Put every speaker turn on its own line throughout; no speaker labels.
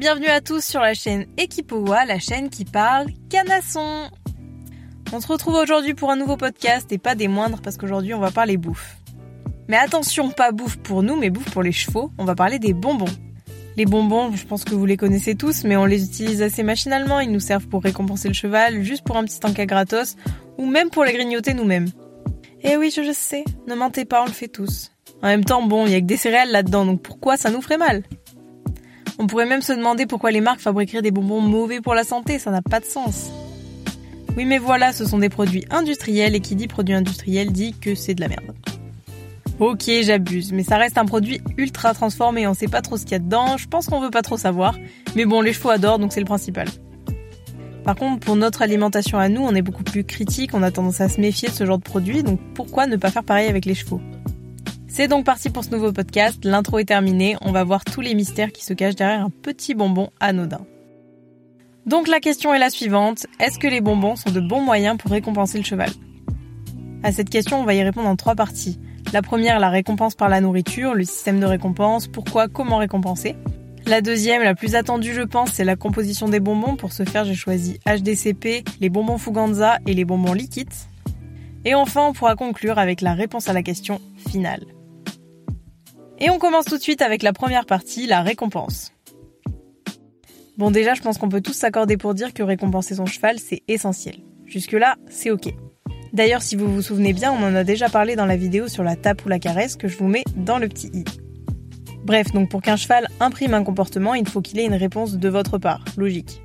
Bienvenue à tous sur la chaîne Equipoa, la chaîne qui parle canasson. On se retrouve aujourd'hui pour un nouveau podcast et pas des moindres parce qu'aujourd'hui on va parler bouffe. Mais attention, pas bouffe pour nous, mais bouffe pour les chevaux. On va parler des bonbons. Les bonbons, je pense que vous les connaissez tous, mais on les utilise assez machinalement. Ils nous servent pour récompenser le cheval, juste pour un petit encas gratos, ou même pour les grignoter nous-mêmes. Eh oui, je, je sais, ne mentez pas, on le fait tous. En même temps, bon, il y a que des céréales là-dedans, donc pourquoi ça nous ferait mal? On pourrait même se demander pourquoi les marques fabriqueraient des bonbons mauvais pour la santé, ça n'a pas de sens. Oui, mais voilà, ce sont des produits industriels, et qui dit produit industriel dit que c'est de la merde. Ok, j'abuse, mais ça reste un produit ultra transformé, on sait pas trop ce qu'il y a dedans, je pense qu'on veut pas trop savoir, mais bon, les chevaux adorent, donc c'est le principal. Par contre, pour notre alimentation à nous, on est beaucoup plus critique, on a tendance à se méfier de ce genre de produit, donc pourquoi ne pas faire pareil avec les chevaux? C'est donc parti pour ce nouveau podcast, l'intro est terminée, on va voir tous les mystères qui se cachent derrière un petit bonbon anodin. Donc la question est la suivante, est-ce que les bonbons sont de bons moyens pour récompenser le cheval? À cette question, on va y répondre en trois parties. La première, la récompense par la nourriture, le système de récompense, pourquoi, comment récompenser? La deuxième, la plus attendue je pense, c'est la composition des bonbons. Pour ce faire, j'ai choisi HDCP, les bonbons Fuganza et les bonbons liquides. Et enfin, on pourra conclure avec la réponse à la question finale. Et on commence tout de suite avec la première partie, la récompense. Bon déjà, je pense qu'on peut tous s'accorder pour dire que récompenser son cheval, c'est essentiel. Jusque-là, c'est ok. D'ailleurs, si vous vous souvenez bien, on en a déjà parlé dans la vidéo sur la tape ou la caresse que je vous mets dans le petit i. Bref, donc pour qu'un cheval imprime un comportement, il faut qu'il ait une réponse de votre part, logique.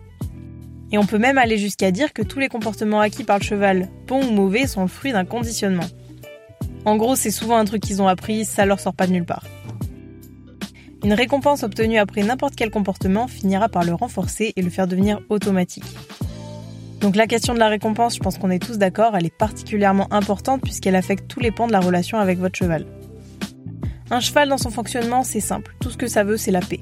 Et on peut même aller jusqu'à dire que tous les comportements acquis par le cheval, bons ou mauvais, sont le fruit d'un conditionnement. En gros, c'est souvent un truc qu'ils ont appris, ça leur sort pas de nulle part. Une récompense obtenue après n'importe quel comportement finira par le renforcer et le faire devenir automatique. Donc la question de la récompense, je pense qu'on est tous d'accord, elle est particulièrement importante puisqu'elle affecte tous les pans de la relation avec votre cheval. Un cheval dans son fonctionnement, c'est simple, tout ce que ça veut, c'est la paix.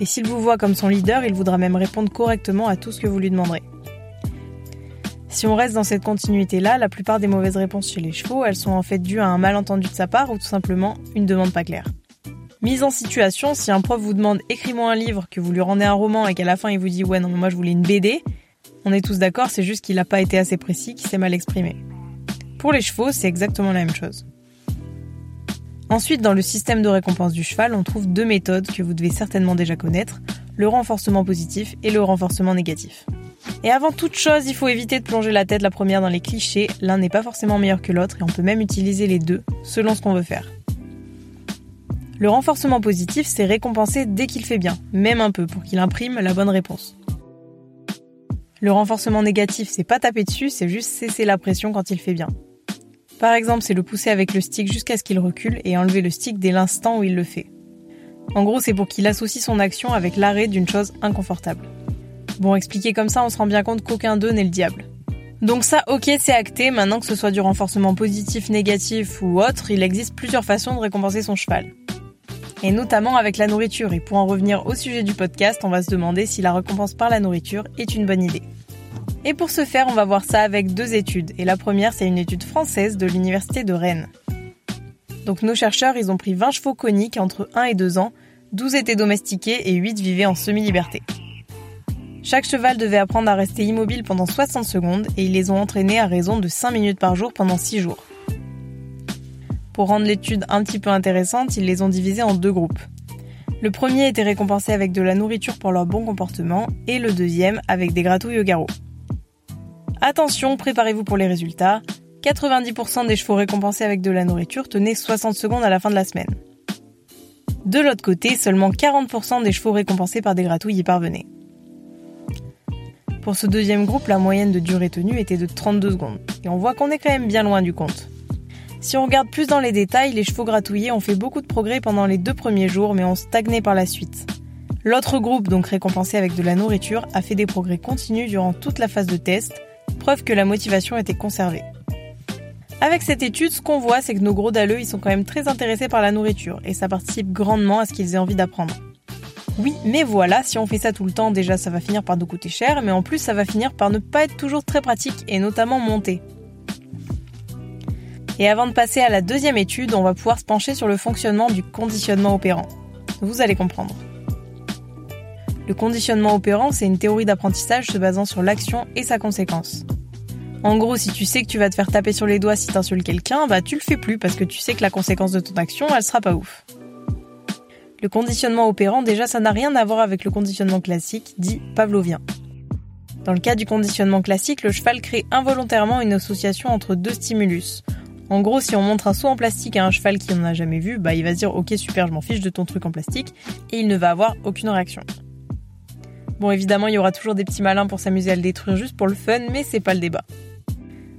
Et s'il vous voit comme son leader, il voudra même répondre correctement à tout ce que vous lui demanderez. Si on reste dans cette continuité-là, la plupart des mauvaises réponses chez les chevaux, elles sont en fait dues à un malentendu de sa part ou tout simplement une demande pas claire. Mise en situation, si un prof vous demande écris-moi un livre, que vous lui rendez un roman et qu'à la fin il vous dit ouais non moi je voulais une BD, on est tous d'accord, c'est juste qu'il n'a pas été assez précis, qu'il s'est mal exprimé. Pour les chevaux, c'est exactement la même chose. Ensuite, dans le système de récompense du cheval, on trouve deux méthodes que vous devez certainement déjà connaître, le renforcement positif et le renforcement négatif. Et avant toute chose, il faut éviter de plonger la tête la première dans les clichés, l'un n'est pas forcément meilleur que l'autre et on peut même utiliser les deux selon ce qu'on veut faire. Le renforcement positif, c'est récompenser dès qu'il fait bien, même un peu, pour qu'il imprime la bonne réponse. Le renforcement négatif, c'est pas taper dessus, c'est juste cesser la pression quand il fait bien. Par exemple, c'est le pousser avec le stick jusqu'à ce qu'il recule et enlever le stick dès l'instant où il le fait. En gros, c'est pour qu'il associe son action avec l'arrêt d'une chose inconfortable. Bon, expliqué comme ça, on se rend bien compte qu'aucun d'eux n'est le diable. Donc ça, ok, c'est acté, maintenant que ce soit du renforcement positif, négatif ou autre, il existe plusieurs façons de récompenser son cheval. Et notamment avec la nourriture, et pour en revenir au sujet du podcast, on va se demander si la récompense par la nourriture est une bonne idée. Et pour ce faire, on va voir ça avec deux études. Et la première, c'est une étude française de l'université de Rennes. Donc nos chercheurs, ils ont pris 20 chevaux coniques entre 1 et 2 ans, 12 étaient domestiqués et 8 vivaient en semi-liberté. Chaque cheval devait apprendre à rester immobile pendant 60 secondes et ils les ont entraînés à raison de 5 minutes par jour pendant 6 jours. Pour rendre l'étude un petit peu intéressante, ils les ont divisés en deux groupes. Le premier était récompensé avec de la nourriture pour leur bon comportement et le deuxième avec des gratouilles au garrot. Attention, préparez-vous pour les résultats. 90% des chevaux récompensés avec de la nourriture tenaient 60 secondes à la fin de la semaine. De l'autre côté, seulement 40% des chevaux récompensés par des gratouilles y parvenaient. Pour ce deuxième groupe, la moyenne de durée tenue était de 32 secondes. Et on voit qu'on est quand même bien loin du compte. Si on regarde plus dans les détails, les chevaux gratouillés ont fait beaucoup de progrès pendant les deux premiers jours, mais ont stagné par la suite. L'autre groupe, donc récompensé avec de la nourriture, a fait des progrès continus durant toute la phase de test, preuve que la motivation était conservée. Avec cette étude, ce qu'on voit, c'est que nos gros dalleux, ils sont quand même très intéressés par la nourriture, et ça participe grandement à ce qu'ils aient envie d'apprendre. Oui, mais voilà, si on fait ça tout le temps, déjà ça va finir par nous coûter cher, mais en plus ça va finir par ne pas être toujours très pratique, et notamment monter. Et avant de passer à la deuxième étude, on va pouvoir se pencher sur le fonctionnement du conditionnement opérant. Vous allez comprendre. Le conditionnement opérant, c'est une théorie d'apprentissage se basant sur l'action et sa conséquence. En gros, si tu sais que tu vas te faire taper sur les doigts si t'insultes quelqu'un, bah tu le fais plus parce que tu sais que la conséquence de ton action, elle sera pas ouf. Le conditionnement opérant, déjà, ça n'a rien à voir avec le conditionnement classique, dit pavlovien. Dans le cas du conditionnement classique, le cheval crée involontairement une association entre deux stimulus. En gros, si on montre un saut en plastique à un cheval qui n'en a jamais vu, bah il va se dire ok super, je m'en fiche de ton truc en plastique, et il ne va avoir aucune réaction. Bon, évidemment, il y aura toujours des petits malins pour s'amuser à le détruire juste pour le fun, mais c'est pas le débat.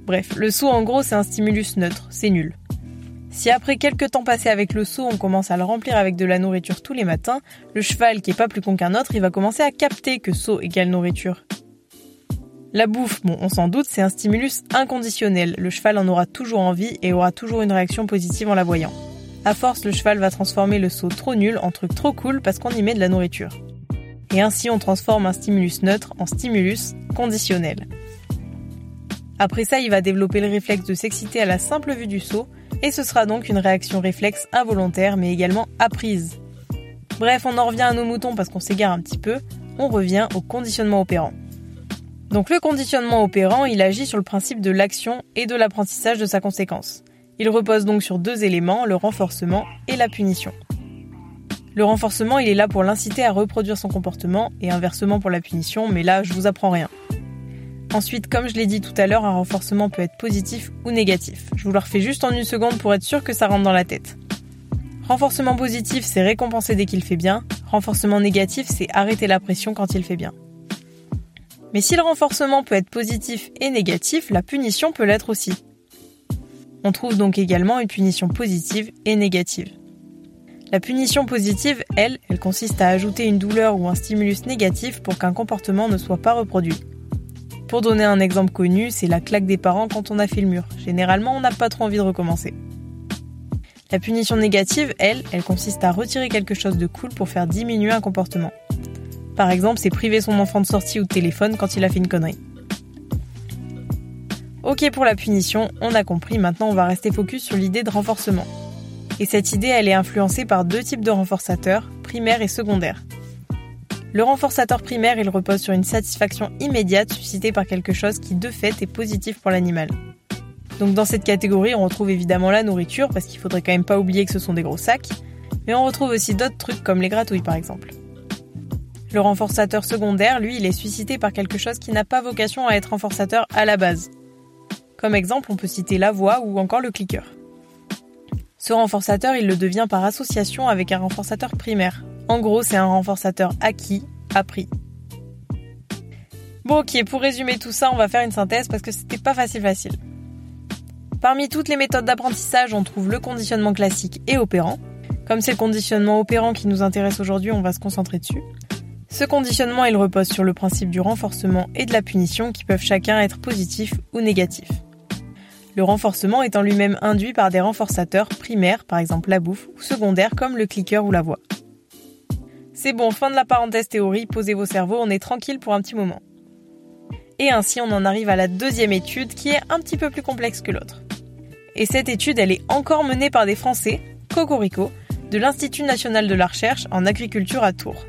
Bref, le saut en gros c'est un stimulus neutre, c'est nul. Si après quelques temps passés avec le seau, on commence à le remplir avec de la nourriture tous les matins, le cheval, qui est pas plus con qu'un autre, il va commencer à capter que seau égale nourriture. La bouffe, bon, on s'en doute, c'est un stimulus inconditionnel. Le cheval en aura toujours envie et aura toujours une réaction positive en la voyant. À force, le cheval va transformer le seau trop nul en truc trop cool parce qu'on y met de la nourriture. Et ainsi, on transforme un stimulus neutre en stimulus conditionnel. Après ça, il va développer le réflexe de s'exciter à la simple vue du saut, et ce sera donc une réaction réflexe involontaire mais également apprise. Bref, on en revient à nos moutons parce qu'on s'égare un petit peu, on revient au conditionnement opérant. Donc le conditionnement opérant, il agit sur le principe de l'action et de l'apprentissage de sa conséquence. Il repose donc sur deux éléments, le renforcement et la punition. Le renforcement, il est là pour l'inciter à reproduire son comportement et inversement pour la punition, mais là, je vous apprends rien. Ensuite, comme je l'ai dit tout à l'heure, un renforcement peut être positif ou négatif. Je vous le refais juste en une seconde pour être sûr que ça rentre dans la tête. Renforcement positif, c'est récompenser dès qu'il fait bien. Renforcement négatif, c'est arrêter la pression quand il fait bien. Mais si le renforcement peut être positif et négatif, la punition peut l'être aussi. On trouve donc également une punition positive et négative. La punition positive, elle, elle consiste à ajouter une douleur ou un stimulus négatif pour qu'un comportement ne soit pas reproduit. Pour donner un exemple connu, c'est la claque des parents quand on a fait le mur. Généralement, on n'a pas trop envie de recommencer. La punition négative, elle, elle consiste à retirer quelque chose de cool pour faire diminuer un comportement. Par exemple, c'est priver son enfant de sortie ou de téléphone quand il a fait une connerie. Ok pour la punition, on a compris, maintenant on va rester focus sur l'idée de renforcement. Et cette idée, elle est influencée par deux types de renforçateurs, primaire et secondaire. Le renforçateur primaire, il repose sur une satisfaction immédiate suscitée par quelque chose qui de fait est positif pour l'animal. Donc dans cette catégorie, on retrouve évidemment la nourriture, parce qu'il faudrait quand même pas oublier que ce sont des gros sacs, mais on retrouve aussi d'autres trucs comme les gratouilles par exemple. Le renforçateur secondaire, lui, il est suscité par quelque chose qui n'a pas vocation à être renforçateur à la base. Comme exemple, on peut citer la voix ou encore le clicker. Ce renforçateur, il le devient par association avec un renforçateur primaire, en gros, c'est un renforçateur acquis, appris. Bon ok, pour résumer tout ça, on va faire une synthèse parce que c'était pas facile facile. Parmi toutes les méthodes d'apprentissage, on trouve le conditionnement classique et opérant. Comme c'est le conditionnement opérant qui nous intéresse aujourd'hui, on va se concentrer dessus. Ce conditionnement, il repose sur le principe du renforcement et de la punition qui peuvent chacun être positifs ou négatifs. Le renforcement étant lui-même induit par des renforçateurs primaires, par exemple la bouffe, ou secondaires comme le clicker ou la voix. C'est bon, fin de la parenthèse théorie, posez vos cerveaux, on est tranquille pour un petit moment. Et ainsi on en arrive à la deuxième étude qui est un petit peu plus complexe que l'autre. Et cette étude, elle est encore menée par des Français, Cocorico, de l'Institut national de la recherche en agriculture à Tours.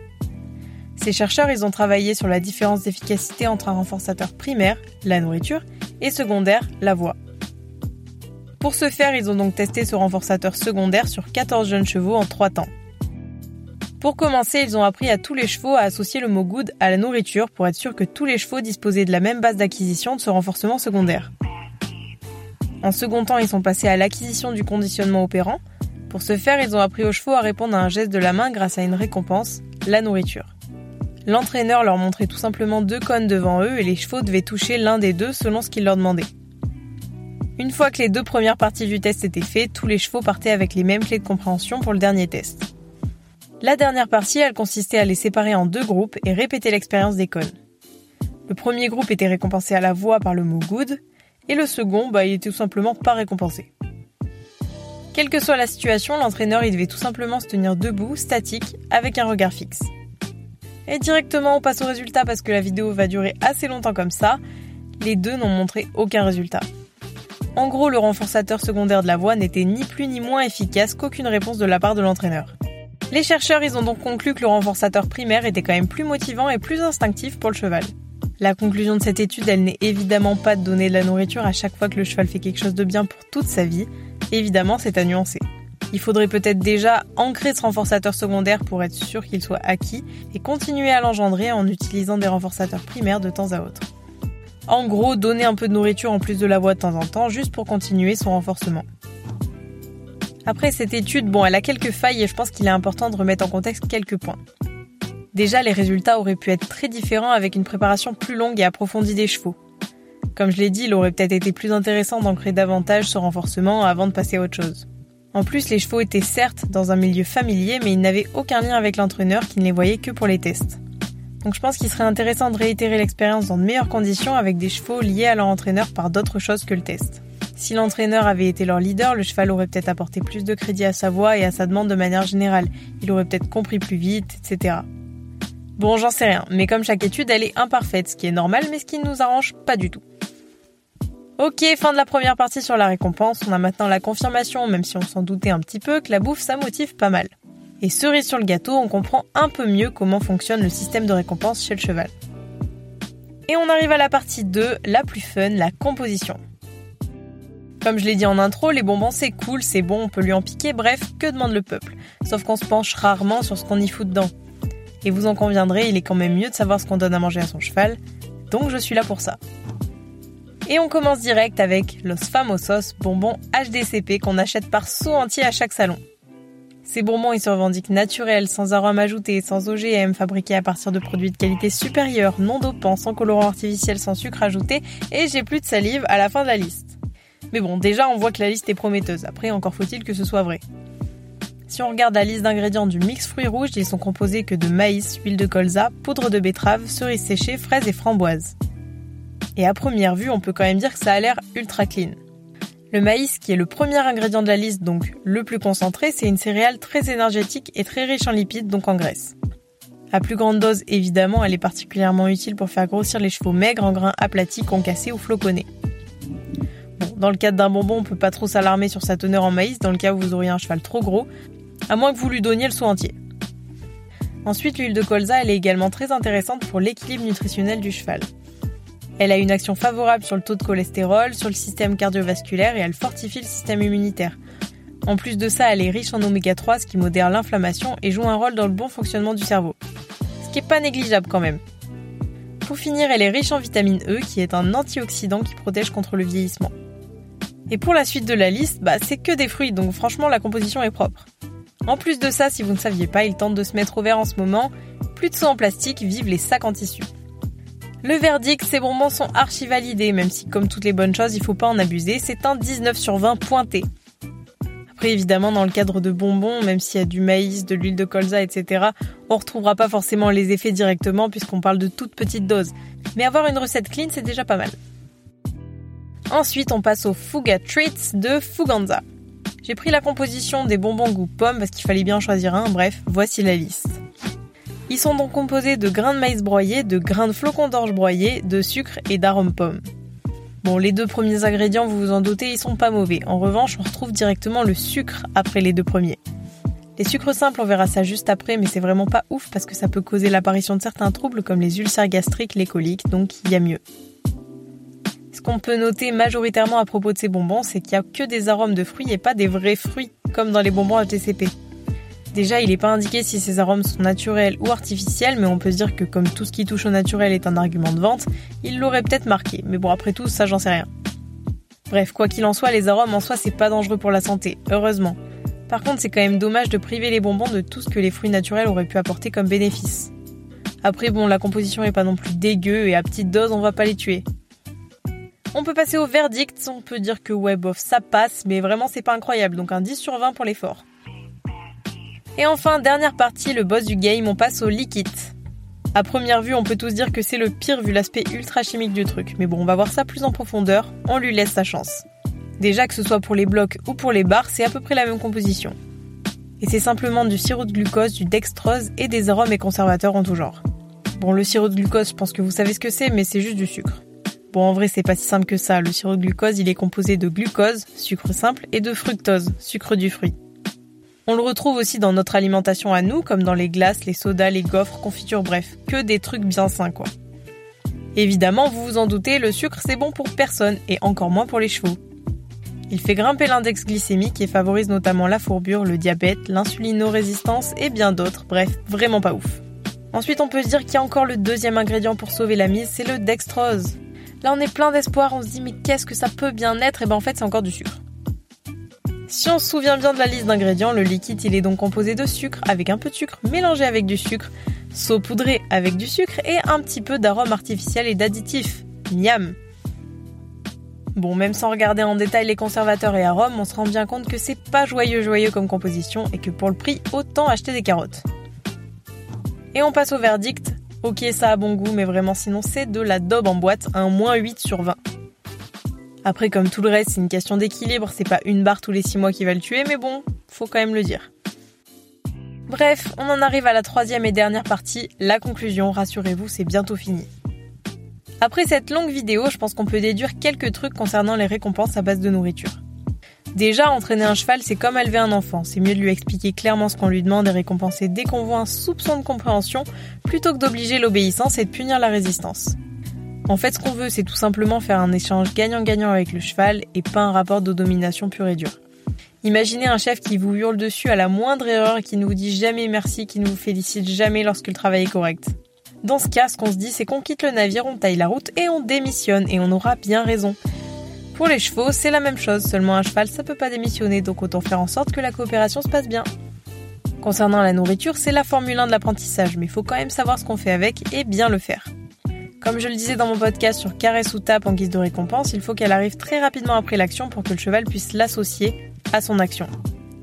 Ces chercheurs, ils ont travaillé sur la différence d'efficacité entre un renforçateur primaire, la nourriture, et secondaire, la voix. Pour ce faire, ils ont donc testé ce renforçateur secondaire sur 14 jeunes chevaux en 3 temps. Pour commencer, ils ont appris à tous les chevaux à associer le mot good à la nourriture pour être sûr que tous les chevaux disposaient de la même base d'acquisition de ce renforcement secondaire. En second temps, ils sont passés à l'acquisition du conditionnement opérant. Pour ce faire, ils ont appris aux chevaux à répondre à un geste de la main grâce à une récompense, la nourriture. L'entraîneur leur montrait tout simplement deux cônes devant eux et les chevaux devaient toucher l'un des deux selon ce qu'il leur demandait. Une fois que les deux premières parties du test étaient faites, tous les chevaux partaient avec les mêmes clés de compréhension pour le dernier test. La dernière partie, elle consistait à les séparer en deux groupes et répéter l'expérience des cônes. Le premier groupe était récompensé à la voix par le mot good, et le second, bah, il était tout simplement pas récompensé. Quelle que soit la situation, l'entraîneur devait tout simplement se tenir debout, statique, avec un regard fixe. Et directement on passe au résultat parce que la vidéo va durer assez longtemps comme ça, les deux n'ont montré aucun résultat. En gros, le renforçateur secondaire de la voix n'était ni plus ni moins efficace qu'aucune réponse de la part de l'entraîneur. Les chercheurs, ont donc conclu que le renforçateur primaire était quand même plus motivant et plus instinctif pour le cheval. La conclusion de cette étude, elle n'est évidemment pas de donner de la nourriture à chaque fois que le cheval fait quelque chose de bien pour toute sa vie. Évidemment, c'est à nuancer. Il faudrait peut-être déjà ancrer ce renforçateur secondaire pour être sûr qu'il soit acquis et continuer à l'engendrer en utilisant des renforçateurs primaires de temps à autre. En gros, donner un peu de nourriture en plus de la voix de temps en temps juste pour continuer son renforcement. Après cette étude, bon, elle a quelques failles et je pense qu'il est important de remettre en contexte quelques points. Déjà, les résultats auraient pu être très différents avec une préparation plus longue et approfondie des chevaux. Comme je l'ai dit, il aurait peut-être été plus intéressant d'ancrer davantage ce renforcement avant de passer à autre chose. En plus, les chevaux étaient certes dans un milieu familier, mais ils n'avaient aucun lien avec l'entraîneur qui ne les voyait que pour les tests. Donc je pense qu'il serait intéressant de réitérer l'expérience dans de meilleures conditions avec des chevaux liés à leur entraîneur par d'autres choses que le test. Si l'entraîneur avait été leur leader, le cheval aurait peut-être apporté plus de crédit à sa voix et à sa demande de manière générale. Il aurait peut-être compris plus vite, etc. Bon, j'en sais rien, mais comme chaque étude, elle est imparfaite, ce qui est normal, mais ce qui ne nous arrange pas du tout. Ok, fin de la première partie sur la récompense. On a maintenant la confirmation, même si on s'en doutait un petit peu, que la bouffe, ça motive pas mal. Et cerise sur le gâteau, on comprend un peu mieux comment fonctionne le système de récompense chez le cheval. Et on arrive à la partie 2, la plus fun, la composition. Comme je l'ai dit en intro, les bonbons c'est cool, c'est bon, on peut lui en piquer, bref, que demande le peuple? Sauf qu'on se penche rarement sur ce qu'on y fout dedans. Et vous en conviendrez, il est quand même mieux de savoir ce qu'on donne à manger à son cheval, donc je suis là pour ça. Et on commence direct avec Los Famosos bonbons HDCP qu'on achète par saut entier à chaque salon. Ces bonbons, ils se revendiquent naturels, sans arômes ajoutés, sans OGM, fabriqués à partir de produits de qualité supérieure, non dopants, sans colorant artificiel, sans sucre ajouté, et j'ai plus de salive à la fin de la liste. Mais bon, déjà on voit que la liste est prometteuse, après encore faut-il que ce soit vrai. Si on regarde la liste d'ingrédients du mix fruits rouges, ils sont composés que de maïs, huile de colza, poudre de betterave, cerises séchées, fraises et framboises. Et à première vue, on peut quand même dire que ça a l'air ultra clean. Le maïs, qui est le premier ingrédient de la liste, donc le plus concentré, c'est une céréale très énergétique et très riche en lipides, donc en graisse. À plus grande dose, évidemment, elle est particulièrement utile pour faire grossir les chevaux maigres en grains aplatis, concassés ou floconnés. Dans le cadre d'un bonbon, on peut pas trop s'alarmer sur sa teneur en maïs dans le cas où vous auriez un cheval trop gros, à moins que vous lui donniez le saut entier. Ensuite, l'huile de colza, elle est également très intéressante pour l'équilibre nutritionnel du cheval. Elle a une action favorable sur le taux de cholestérol, sur le système cardiovasculaire et elle fortifie le système immunitaire. En plus de ça, elle est riche en oméga 3, ce qui modère l'inflammation et joue un rôle dans le bon fonctionnement du cerveau. Ce qui est pas négligeable quand même. Pour finir, elle est riche en vitamine E, qui est un antioxydant qui protège contre le vieillissement. Et pour la suite de la liste, bah, c'est que des fruits, donc franchement la composition est propre. En plus de ça, si vous ne saviez pas, ils tentent de se mettre au vert en ce moment. Plus de saut en plastique, vivent les sacs en tissu. Le verdict, ces bonbons sont archi validés, même si comme toutes les bonnes choses, il faut pas en abuser, c'est un 19 sur 20 pointé. Après, évidemment, dans le cadre de bonbons, même s'il y a du maïs, de l'huile de colza, etc., on retrouvera pas forcément les effets directement puisqu'on parle de toutes petites doses. Mais avoir une recette clean, c'est déjà pas mal. Ensuite, on passe aux Fuga Treats de Fuganza. J'ai pris la composition des bonbons goût pomme parce qu'il fallait bien choisir un, bref, voici la liste. Ils sont donc composés de grains de maïs broyés, de grains de flocons d'orge broyés, de sucre et d'arômes pomme. Bon, les deux premiers ingrédients, vous vous en doutez, ils sont pas mauvais. En revanche, on retrouve directement le sucre après les deux premiers. Les sucres simples, on verra ça juste après, mais c'est vraiment pas ouf parce que ça peut causer l'apparition de certains troubles comme les ulcères gastriques, les coliques, donc il y a mieux. Ce qu'on peut noter majoritairement à propos de ces bonbons, c'est qu'il n'y a que des arômes de fruits et pas des vrais fruits, comme dans les bonbons HTCP. Déjà, il n'est pas indiqué si ces arômes sont naturels ou artificiels, mais on peut se dire que comme tout ce qui touche au naturel est un argument de vente, il l'aurait peut-être marqué. Mais bon, après tout, ça j'en sais rien. Bref, quoi qu'il en soit, les arômes en soi c'est pas dangereux pour la santé, heureusement. Par contre, c'est quand même dommage de priver les bonbons de tout ce que les fruits naturels auraient pu apporter comme bénéfice. Après bon, la composition est pas non plus dégueu et à petite dose on va pas les tuer. On peut passer au verdict, on peut dire que ouais bof ça passe, mais vraiment c'est pas incroyable, donc un 10 sur 20 pour l'effort. Et enfin, dernière partie, le boss du game, on passe au liquide. À première vue, on peut tous dire que c'est le pire vu l'aspect ultra chimique du truc, mais bon, on va voir ça plus en profondeur, on lui laisse sa chance. Déjà que ce soit pour les blocs ou pour les barres, c'est à peu près la même composition. Et c'est simplement du sirop de glucose, du dextrose et des arômes et conservateurs en tout genre. Bon, le sirop de glucose, je pense que vous savez ce que c'est, mais c'est juste du sucre. Bon, en vrai, c'est pas si simple que ça. Le sirop de glucose, il est composé de glucose, sucre simple, et de fructose, sucre du fruit. On le retrouve aussi dans notre alimentation à nous, comme dans les glaces, les sodas, les gaufres, confitures, bref, que des trucs bien sains quoi. Évidemment, vous vous en doutez, le sucre c'est bon pour personne, et encore moins pour les chevaux. Il fait grimper l'index glycémique et favorise notamment la fourbure, le diabète, l'insulinorésistance et bien d'autres, bref, vraiment pas ouf. Ensuite, on peut se dire qu'il y a encore le deuxième ingrédient pour sauver la mise, c'est le dextrose. Là, on est plein d'espoir, on se dit mais qu'est-ce que ça peut bien être? Et ben en fait, c'est encore du sucre. Si on se souvient bien de la liste d'ingrédients, le liquide il est donc composé de sucre avec un peu de sucre mélangé avec du sucre, saupoudré avec du sucre et un petit peu d'arôme artificiel et d'additifs. Miam Bon, même sans regarder en détail les conservateurs et arômes, on se rend bien compte que c'est pas joyeux joyeux comme composition et que pour le prix, autant acheter des carottes. Et on passe au verdict. Ok, ça a bon goût, mais vraiment sinon c'est de la daube en boîte, un moins 8 sur 20. Après, comme tout le reste, c'est une question d'équilibre, c'est pas une barre tous les 6 mois qui va le tuer, mais bon, faut quand même le dire. Bref, on en arrive à la troisième et dernière partie, la conclusion, rassurez-vous, c'est bientôt fini. Après cette longue vidéo, je pense qu'on peut déduire quelques trucs concernant les récompenses à base de nourriture. Déjà, entraîner un cheval, c'est comme élever un enfant. C'est mieux de lui expliquer clairement ce qu'on lui demande et récompenser dès qu'on voit un soupçon de compréhension, plutôt que d'obliger l'obéissance et de punir la résistance. En fait, ce qu'on veut, c'est tout simplement faire un échange gagnant-gagnant avec le cheval et pas un rapport de domination pure et dure. Imaginez un chef qui vous hurle dessus à la moindre erreur et qui ne vous dit jamais merci, qui ne vous félicite jamais lorsque le travail est correct. Dans ce cas, ce qu'on se dit, c'est qu'on quitte le navire, on taille la route et on démissionne, et on aura bien raison. Pour les chevaux, c'est la même chose, seulement un cheval, ça peut pas démissionner, donc autant faire en sorte que la coopération se passe bien. Concernant la nourriture, c'est la Formule 1 de l'apprentissage, mais il faut quand même savoir ce qu'on fait avec et bien le faire. Comme je le disais dans mon podcast sur caresse ou tape en guise de récompense, il faut qu'elle arrive très rapidement après l'action pour que le cheval puisse l'associer à son action.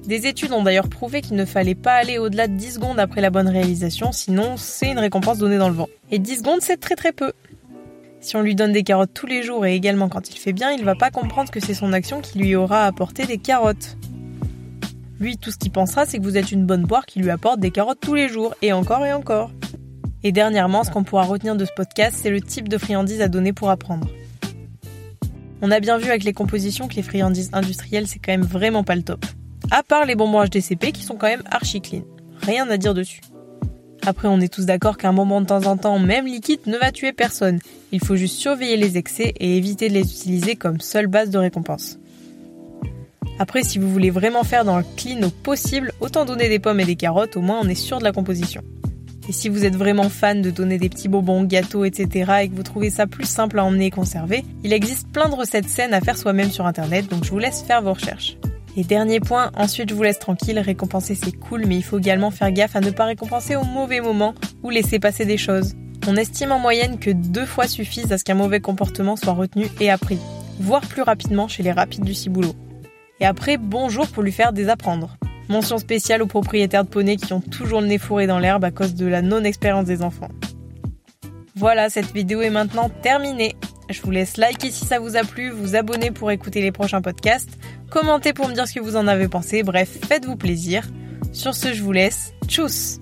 Des études ont d'ailleurs prouvé qu'il ne fallait pas aller au-delà de 10 secondes après la bonne réalisation, sinon c'est une récompense donnée dans le vent. Et 10 secondes, c'est très très peu. Si on lui donne des carottes tous les jours et également quand il fait bien, il va pas comprendre que c'est son action qui lui aura apporté des carottes. Lui, tout ce qu'il pensera, c'est que vous êtes une bonne boire qui lui apporte des carottes tous les jours, et encore et encore. Et dernièrement, ce qu'on pourra retenir de ce podcast, c'est le type de friandises à donner pour apprendre. On a bien vu avec les compositions que les friandises industrielles, c'est quand même vraiment pas le top. À part les bonbons HDCP qui sont quand même archi clean. Rien à dire dessus. Après, on est tous d'accord qu'un moment de temps en temps, même liquide, ne va tuer personne. Il faut juste surveiller les excès et éviter de les utiliser comme seule base de récompense. Après, si vous voulez vraiment faire dans le clean au possible, autant donner des pommes et des carottes, au moins on est sûr de la composition. Et si vous êtes vraiment fan de donner des petits bonbons, gâteaux, etc. et que vous trouvez ça plus simple à emmener et conserver, il existe plein de recettes saines à faire soi-même sur internet, donc je vous laisse faire vos recherches. Et dernier point, ensuite je vous laisse tranquille, récompenser c'est cool, mais il faut également faire gaffe à ne pas récompenser au mauvais moment ou laisser passer des choses. On estime en moyenne que deux fois suffisent à ce qu'un mauvais comportement soit retenu et appris, voire plus rapidement chez les rapides du ciboulot. Et après, bonjour pour lui faire désapprendre. Mention spéciale aux propriétaires de poneys qui ont toujours le nez fourré dans l'herbe à cause de la non-expérience des enfants. Voilà, cette vidéo est maintenant terminée. Je vous laisse liker si ça vous a plu, vous abonner pour écouter les prochains podcasts, commentez pour me dire ce que vous en avez pensé, bref, faites-vous plaisir. Sur ce, je vous laisse. Tchuss